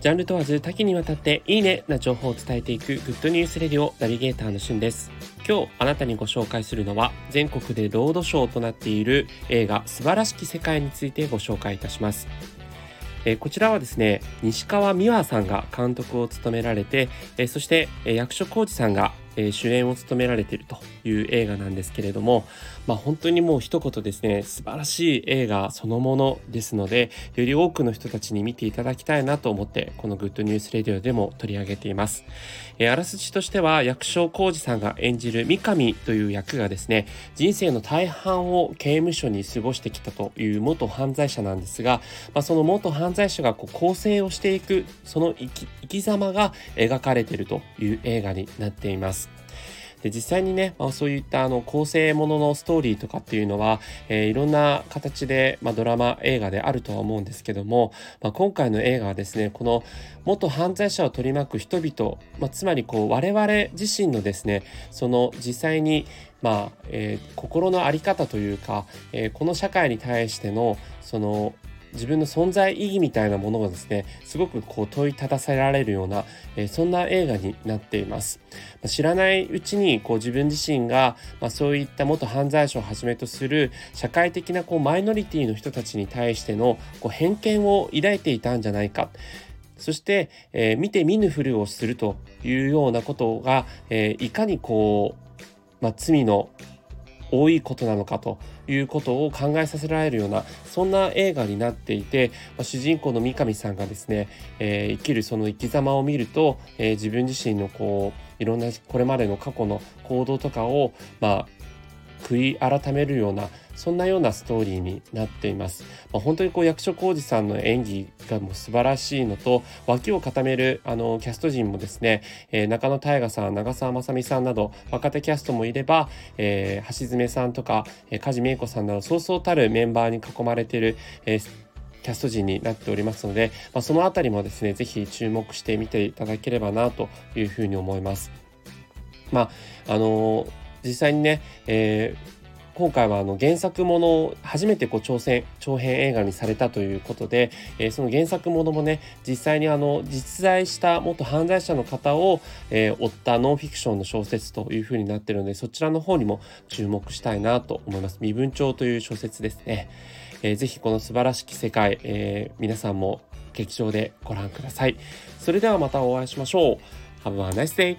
ジャンル問わず多岐にわたっていいねな情報を伝えていく Good News Radio ナビゲーターのしゅんです。今日あなたにご紹介するのは全国でロードショーとなっている映画すばらしき世界についてご紹介いたします。えこちらはですね西川美和さんが監督を務められて、えそして、え役所広司さんがえ主演を務められているという映画なんですけれども、まあ、本当にもう一言ですね素晴らしい映画そのものですのでより多くの人たちに見ていただきたいなと思ってこの Good News Radio でも取り上げています、えー、あらすじとしては役所広司さんが演じる三上という役がですね人生の大半を刑務所に過ごしてきたという元犯罪者なんですが、まあ、その元犯罪者がこう更生をしていくその生き生き様が描かれているという映画になっています。で実際にね、まあ、そういったあの構成もののストーリーとかっていうのは、えー、いろんな形で、まあ、ドラマ映画であるとは思うんですけども、まあ、今回の映画はですねこの元犯罪者を取り巻く人々、ま、つまりこう我々自身のですねその実際にまあ、えー、心の在り方というか、えー、この社会に対してのその自分の存在意義みたいなものがですねすごくこう問いただせられるような、えー、そんな映画になっています。知らないうちにこう自分自身が、まあ、そういった元犯罪者をはじめとする社会的なこうマイノリティの人たちに対してのこう偏見を抱いていたんじゃないか。そして、えー、見て見ぬふりをするというようなことが、えー、いかにこう、まあ、罪の多いことなのかということを考えさせられるようなそんな映画になっていて、まあ、主人公の三上さんがですね、えー、生きるその生き様を見ると、えー、自分自身のこういろんなこれまでの過去の行動とかをまあ悔い改めるようなそんなようなストーリーになっています。まあ、本当にこう役所広司さんの演技がもう素晴らしいのと脇を固めるあのキャスト陣もですね、えー、中野大河さん長澤まさみさんなど若手キャストもいれば、えー、橋爪さんとか、えー、梶美恵子さんなどそうそうたるメンバーに囲まれている、えーキャスト陣になっておりますので、まあ、そのあたりもですね、ぜひ注目してみていただければなというふうに思います。まあ、あのー、実際にね、えー今回はあの原作ものを初めてこう挑戦長編映画にされたということで、えー、その原作ものもね実際にあの実在した元犯罪者の方を、えー、追ったノンフィクションの小説というふうになってるのでそちらの方にも注目したいなと思います。身分帳という小説ですね、えー、ぜひこの素晴らしき世界、えー、皆さんも劇場でご覧ください。それではまたお会いしましょう。Have a nice day!